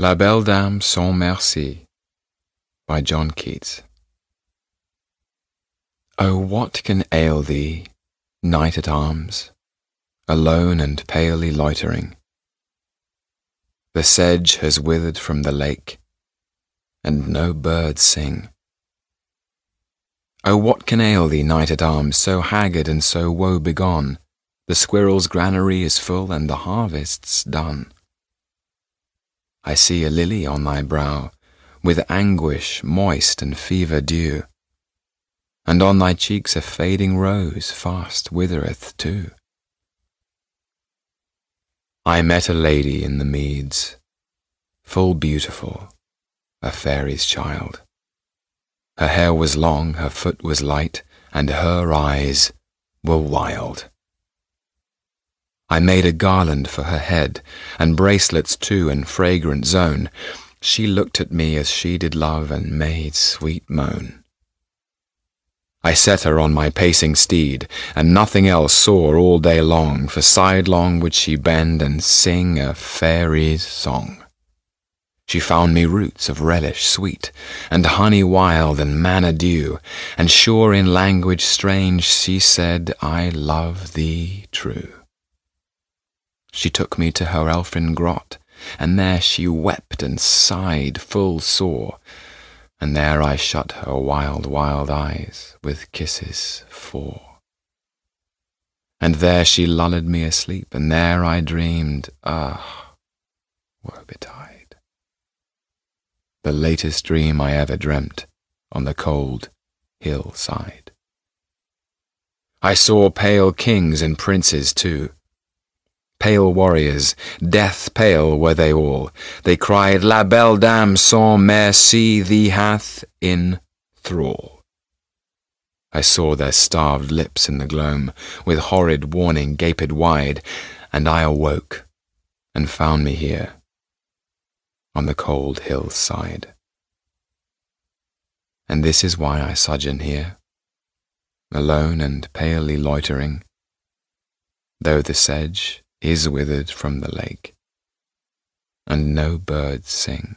La Belle Dame sans Merci by John Keats. Oh, what can ail thee, knight at arms, alone and palely loitering? The sedge has withered from the lake, and no birds sing. Oh, what can ail thee, knight at arms, so haggard and so woe begone? The squirrel's granary is full, and the harvest's done. I see a lily on thy brow, with anguish moist and fever dew, and on thy cheeks a fading rose fast withereth too. I met a lady in the meads, full beautiful, a fairy's child. Her hair was long, her foot was light, and her eyes were wild. I made a garland for her head, and bracelets too in fragrant zone. She looked at me as she did love, and made sweet moan. I set her on my pacing steed, and nothing else saw all day long, for sidelong would she bend and sing a fairy's song. She found me roots of relish sweet, and honey wild and manna dew, and sure in language strange she said, I love thee true. She took me to her elfin grot, and there she wept and sighed full sore, and there I shut her wild, wild eyes with kisses four. And there she lulled me asleep, and there I dreamed, ah, woe betide. The latest dream I ever dreamt on the cold hillside. I saw pale kings and princes too, Pale warriors, death pale were they all. They cried, La belle dame sans merci thee hath in thrall. I saw their starved lips in the gloam, with horrid warning gaped wide, and I awoke, and found me here, on the cold hill's side. And this is why I sojourn here, alone and palely loitering, though the sedge is withered from the lake, and no birds sing.